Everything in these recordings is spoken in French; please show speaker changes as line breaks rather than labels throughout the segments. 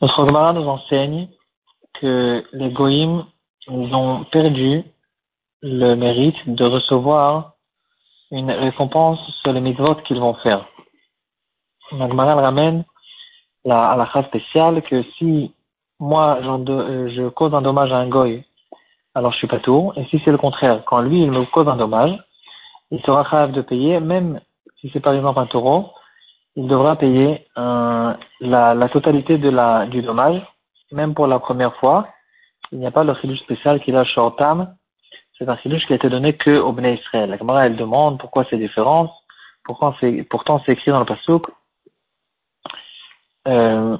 Notre Gemara nous enseigne que les Goïms ont perdu le mérite de recevoir une récompense sur les mitzvot qu'ils vont faire. La Gemara ramène la halakha spéciale que si moi euh, je cause un dommage à un goy, alors je suis pas tout. Et si c'est le contraire, quand lui il me cause un dommage, il sera capable de payer, même si c'est par exemple un taureau, il devra payer la, la, totalité du dommage, même pour la première fois. Il n'y a pas le chidouche spécial qu'il a shortam. C'est un chidouche qui a été donné que au Bnei Israël. La Gemara, elle demande pourquoi c'est différent. Pourquoi c'est, pourtant c'est écrit dans le Pasuk, euh,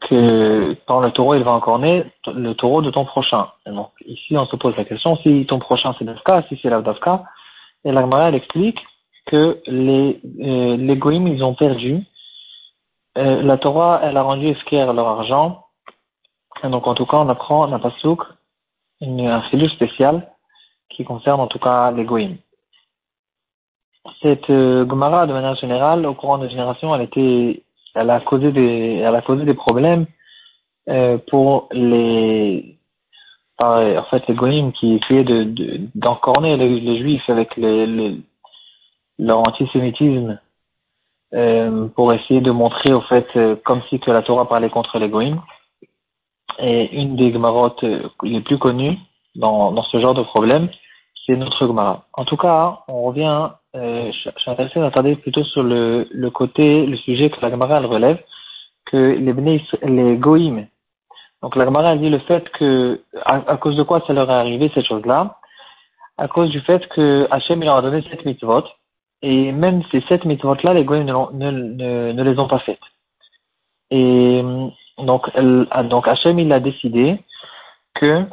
que quand le taureau il va encore naître, le taureau de ton prochain. donc, ici, on se pose la question si ton prochain c'est Dafka, si c'est l'Avdafka. Et la Gemara, elle explique que les, euh, goïms, ils ont perdu. Euh, la Torah, elle a rendu esquire leur argent. Donc, en tout cas, on apprend dans Pasouk un filou spécial qui concerne en tout cas les goïms. Cette euh, Gemara, de manière générale, au courant de génération, elle a causé des, elle a causé des problèmes euh, pour les, en fait, les goïms qui essayaient de, d'encorner les, juifs avec les leur antisémitisme euh, pour essayer de montrer au fait euh, comme si que la Torah parlait contre les goïms. Et une des Gemarotes euh, les plus connues dans, dans ce genre de problème, c'est notre Gemara. En tout cas, on revient, euh, je, suis intéressé d'attarder plutôt sur le, le côté, le sujet que la Gemara relève, que les, les goïms, donc la Gemara dit le fait que, à, à, cause de quoi ça leur est arrivé cette chose-là, à cause du fait que Hachem il leur a donné cette mitzvot, et même ces sept mitzvot-là, les goyim ne, les ont pas faites. Et donc, elle, donc Hachem, il a décidé que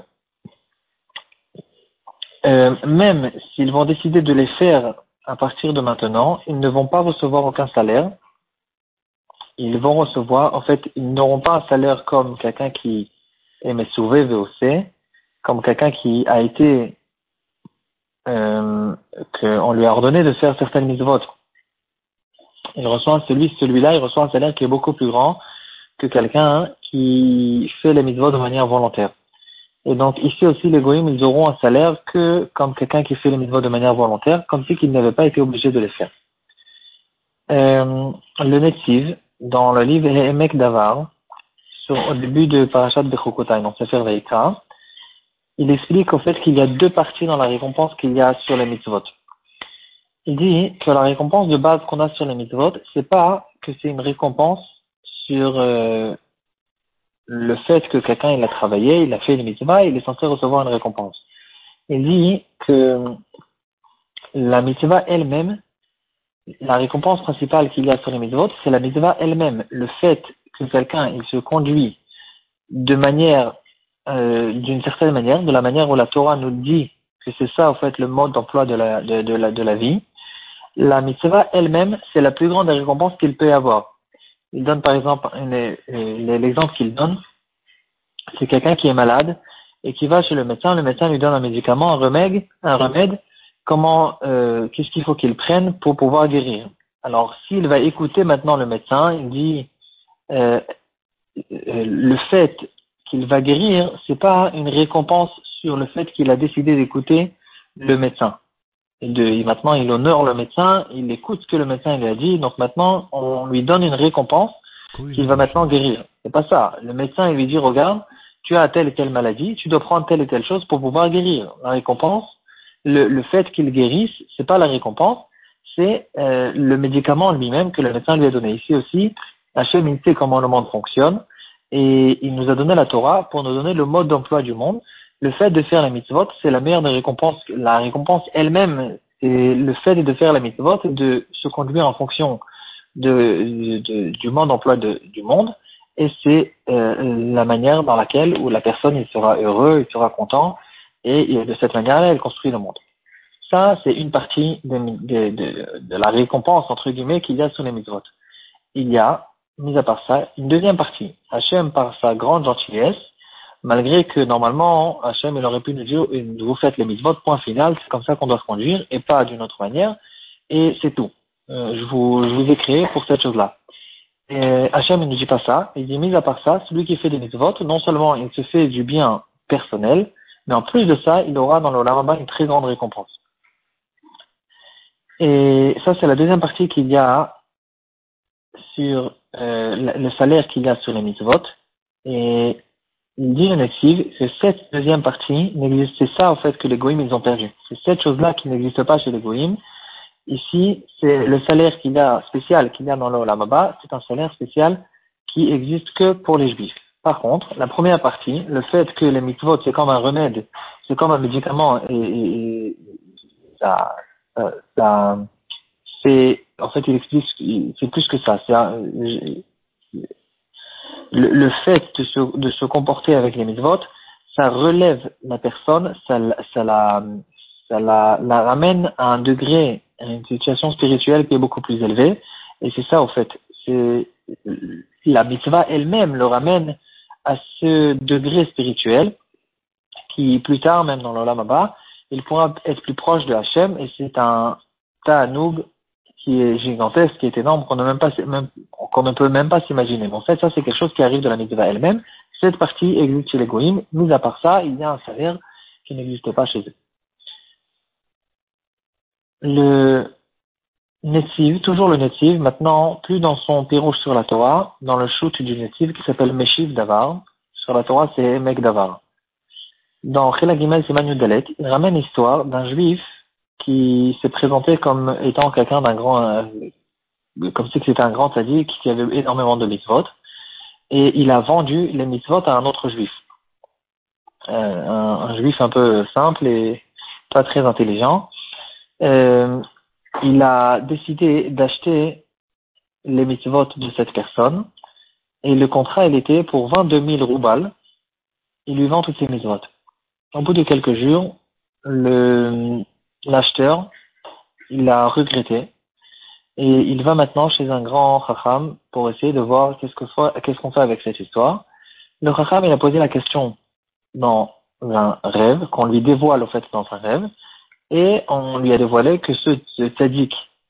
euh, même s'ils vont décider de les faire à partir de maintenant, ils ne vont pas recevoir aucun salaire. Ils vont recevoir, en fait, ils n'auront pas un salaire comme quelqu'un qui est mesouvé VOC, comme quelqu'un qui a été euh, qu'on lui a ordonné de faire certaines mitzvot. Il reçoit celui, celui-là, il reçoit un salaire qui est beaucoup plus grand que quelqu'un qui fait les mitzvot de manière volontaire. Et donc ici aussi, les goïms, ils auront un salaire que comme quelqu'un qui fait les mitzvot de manière volontaire, comme si qu'ils n'avaient pas été obligés de les faire. Euh, le Netziv, dans le livre Emek Davar, sur, au début de Parashat Bechokotai, dans Sefer Veika, il explique au fait qu'il y a deux parties dans la récompense qu'il y a sur les mitzvot. Il dit que la récompense de base qu'on a sur les mitzvot, c'est pas que c'est une récompense sur euh, le fait que quelqu'un il a travaillé, il a fait les mitzvot, il est censé recevoir une récompense. Il dit que la mitzvah elle-même, la récompense principale qu'il y a sur les mitzvot, c'est la mitzvah elle-même. Le fait que quelqu'un il se conduit de manière euh, d'une certaine manière, de la manière où la Torah nous dit que c'est ça, en fait, le mode d'emploi de la, de, de, la, de la vie, la mitzvah elle-même, c'est la plus grande récompense qu'il peut avoir. Il donne par exemple, l'exemple qu'il donne, c'est quelqu'un qui est malade et qui va chez le médecin, le médecin lui donne un médicament, un remède, un remède, comment, euh, qu'est-ce qu'il faut qu'il prenne pour pouvoir guérir. Alors, s'il va écouter maintenant le médecin, il dit, euh, euh le fait qu'il va guérir, c'est pas une récompense sur le fait qu'il a décidé d'écouter le médecin. Et, de, maintenant, il honore le médecin, il écoute ce que le médecin lui a dit, donc maintenant, on lui donne une récompense qu'il va maintenant guérir. C'est pas ça. Le médecin, il lui dit, regarde, tu as telle et telle maladie, tu dois prendre telle et telle chose pour pouvoir guérir. La récompense, le, le fait qu'il guérisse, c'est pas la récompense, c'est euh, le médicament lui-même que le médecin lui a donné. Ici aussi, Hachem, il sait comment le monde fonctionne et il nous a donné la Torah pour nous donner le mode d'emploi du monde. Le fait de faire la mitzvot, c'est la meilleure des récompenses. La récompense elle-même, c'est le fait de faire la mitzvot de se conduire en fonction de, de, du mode d'emploi du monde. Et c'est euh, la manière dans laquelle où la personne il sera heureux, il sera content, et, de cette manière-là, elle construit le monde. Ça, c'est une partie de, de, de, de, la récompense, entre guillemets, qu'il y a sur les mitzvot. Il y a mis à part ça, une deuxième partie. Hachem, par sa grande gentillesse, malgré que normalement, Hachem, il aurait pu nous dire, vous faites les mitzvot, point final, c'est comme ça qu'on doit se conduire, et pas d'une autre manière, et c'est tout. Euh, je, vous, je vous ai créé pour cette chose-là. Et Hachem il ne dit pas ça, il dit mis à part ça, celui qui fait des mitzvot, non seulement il se fait du bien personnel, mais en plus de ça, il aura dans le Olam une très grande récompense. Et ça, c'est la deuxième partie qu'il y a sur euh, le salaire qu'il a sur les mitzvot. Et il dit le que cette deuxième partie n'existe, c'est ça en fait que les goïms ils ont perdu. C'est cette chose-là qui n'existe pas chez les goïms. Ici, c'est le salaire qu'il a spécial qu'il y a dans le Olamaba, c'est un salaire spécial qui existe que pour les juifs. Par contre, la première partie, le fait que les mitzvot c'est comme un remède, c'est comme un médicament et, et, ça, euh, ça c'est en fait il explique c'est plus que ça. Le, fait de se, de se comporter avec les mitzvot, ça relève la personne, ça, ça la ça la ramène à un degré, à une situation spirituelle qui est beaucoup plus élevée. Et c'est ça, en fait. C'est, la mitzvah elle-même le ramène à ce degré spirituel qui, plus tard, même dans l'Olam Abba, il pourra être plus proche de Hachem et c'est un ta'anoug qui est gigantesque, qui est énorme, qu'on ne, peut même pas s'imaginer. Mais en fait, ça, c'est quelque chose qui arrive de la mitzvah elle-même. Cette partie existe chez les goïms. Mis à part ça, il y a un salaire qui n'existe pas chez eux. Le Netiv, toujours le Netiv, maintenant, plus dans son pirouche sur la Torah, dans le shoot du Netiv qui s'appelle Meshiv Davar. Sur la Torah, c'est Mek Davar. Dans Chela Gimel Dalet, il ramène l'histoire d'un juif qui s'est présenté comme étant quelqu'un d'un grand, euh, comme si c'était un grand sadique qui avait énormément de mitzvot, et il a vendu les mitzvot à un autre juif. Euh, un, juif un peu simple et pas très intelligent. Euh, il a décidé d'acheter les mitzvot de cette personne, et le contrat, il était pour 22 000 roubles. Il lui vend toutes ses mitzvot. Au bout de quelques jours, le, l'acheteur, il a regretté et il va maintenant chez un grand chacham pour essayer de voir qu'est-ce qu'on fait avec cette histoire. Le chacham, il a posé la question dans un rêve, qu'on lui dévoile au fait dans un rêve, et on lui a dévoilé que ce, ce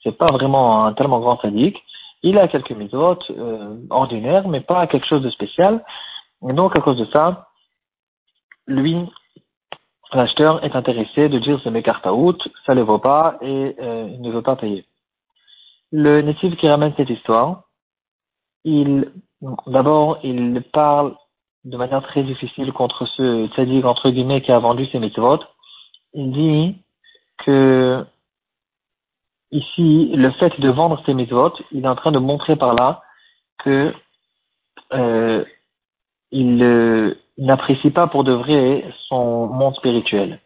c'est pas vraiment un tellement grand tzaddik, il a quelques mitzvot euh, ordinaires, mais pas quelque chose de spécial. Et donc, à cause de ça, lui, l'acheteur est intéressé de dire ce m'écarte out, ça ne le vaut pas et euh, il ne veut pas payer. Le natif qui ramène cette histoire, il d'abord il parle de manière très difficile contre ce tzaddik entre guillemets qui a vendu ses mitzvot. Il dit que ici le fait de vendre ses mitzvot, il est en train de montrer par là que euh, il n'apprécie pas pour de vrai son monde spirituel.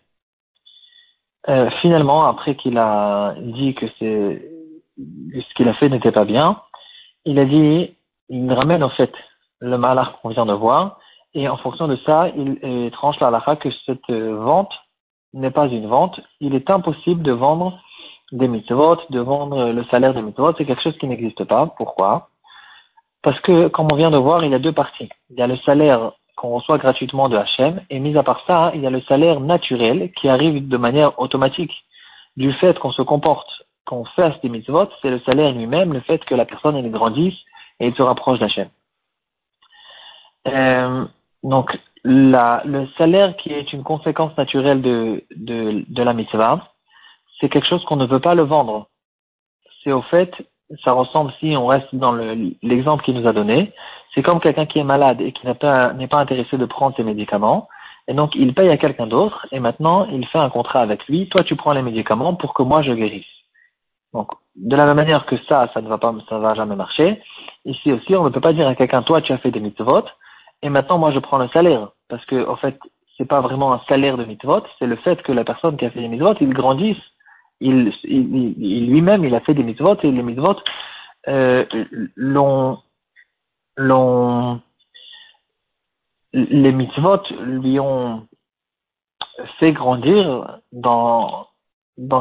Euh, finalement, après qu'il a dit que ce qu'il a fait n'était pas bien, il a dit, il ramène en fait le malach qu'on vient de voir, et en fonction de ça, il, tranche la halakha que cette vente n'est pas une vente. Il est impossible de vendre des mitzvot, de vendre le salaire des mitzvot, c'est quelque chose qui n'existe pas. Pourquoi? Parce que, comme on vient de voir, il y a deux parties. Il y a le salaire qu'on reçoit gratuitement de Hachem, et mis à part ça, il y a le salaire naturel qui arrive de manière automatique du fait qu'on se comporte, qu'on fasse des mitzvot, c'est le salaire lui-même, le fait que la personne elle grandisse et elle se rapproche d'Hachem. Euh, donc, le salaire qui est une conséquence naturelle de, la mitzvah, c'est quelque chose qu'on ne veut pas le vendre. C'est au fait, ça ressemble si on reste dans l'exemple qu'il nous a donné, c'est comme quelqu'un qui est malade et qui n'est pas, intéressé de prendre ses médicaments. Et donc, il paye à quelqu'un d'autre et maintenant, il fait un contrat avec lui. Toi, tu prends les médicaments pour que moi, je guérisse. Donc, de la même manière que ça, ça ne va pas, ça va jamais marcher. Ici aussi, on ne peut pas dire à quelqu'un, toi, tu as fait des mitzvot et maintenant, moi, je prends le salaire. Parce que, en fait, c'est pas vraiment un salaire de mitzvot, c'est le fait que la personne qui a fait des mitzvot, il grandisse. Il, il, lui-même, il a fait des mitzvot et les mitzvot euh, l'ont les mitzvot lui ont fait grandir dans,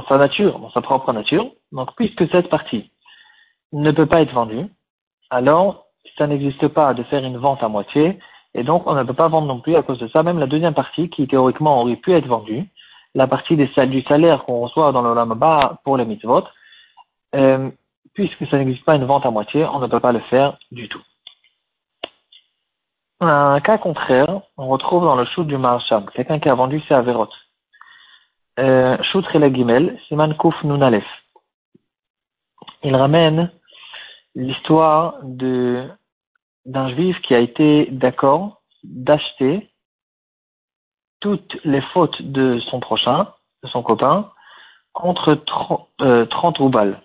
sa nature, dans sa propre nature. Donc, puisque cette partie ne peut pas être vendue, alors ça n'existe pas de faire une vente à moitié, et donc on ne peut pas vendre non plus à cause de ça. Même la deuxième partie, qui théoriquement aurait pu être vendue, la partie des, du salaire qu'on reçoit dans le bas pour les mitzvot, euh, puisque ça n'existe pas une vente à moitié, on ne peut pas le faire du tout. Un cas contraire, on retrouve dans le shoot du Marsham, quelqu'un qui a vendu ses avérotes. Euh, Gimel, Siman Kouf Nunalef. Il ramène l'histoire de d'un juif qui a été d'accord d'acheter toutes les fautes de son prochain, de son copain, contre 30, euh, roubles.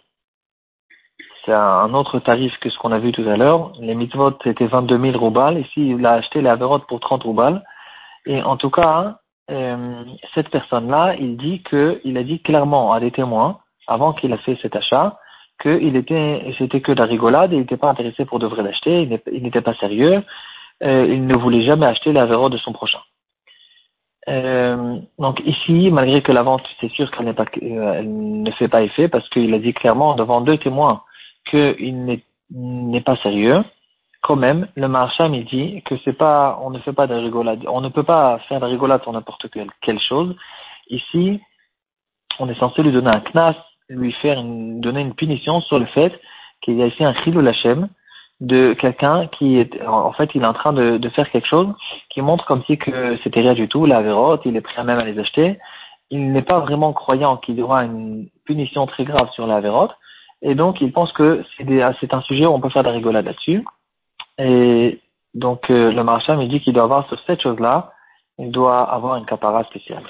C'est un autre tarif que ce qu'on a vu tout à l'heure. Les mitzvot étaient 22 000 roubles. Ici, il a acheté les avérotes pour 30 roubles. Et en tout cas, euh, cette personne-là, il dit que, il a dit clairement à des témoins, avant qu'il a fait cet achat, qu'il était, c'était que de la rigolade, il n'était pas intéressé pour de vrai l'acheter, il n'était pas sérieux, euh, il ne voulait jamais acheter la de son prochain. Euh, donc ici, malgré que la vente, c'est sûr qu'elle pas, elle ne fait pas effet parce qu'il a dit clairement devant deux témoins qu'il n'est pas sérieux. Quand même, le marchand il dit que c'est pas, on ne fait pas de rigolade, on ne peut pas faire de rigolade sur n'importe quelle, quelle chose. Ici, on est censé lui donner un knas lui faire une, donner une punition sur le fait qu'il y a ici un chilou lachem de quelqu'un qui est, en fait, il est en train de, faire quelque chose qui montre comme si que c'était rien du tout, la vérote, il est prêt même à les acheter. Il n'est pas vraiment croyant qu'il y aura une punition très grave sur la vérote, et donc il pense que c'est un sujet où on peut faire de la là-dessus. Et donc euh, le marchand me dit qu'il doit avoir sur cette chose-là, il doit avoir une capara spéciale.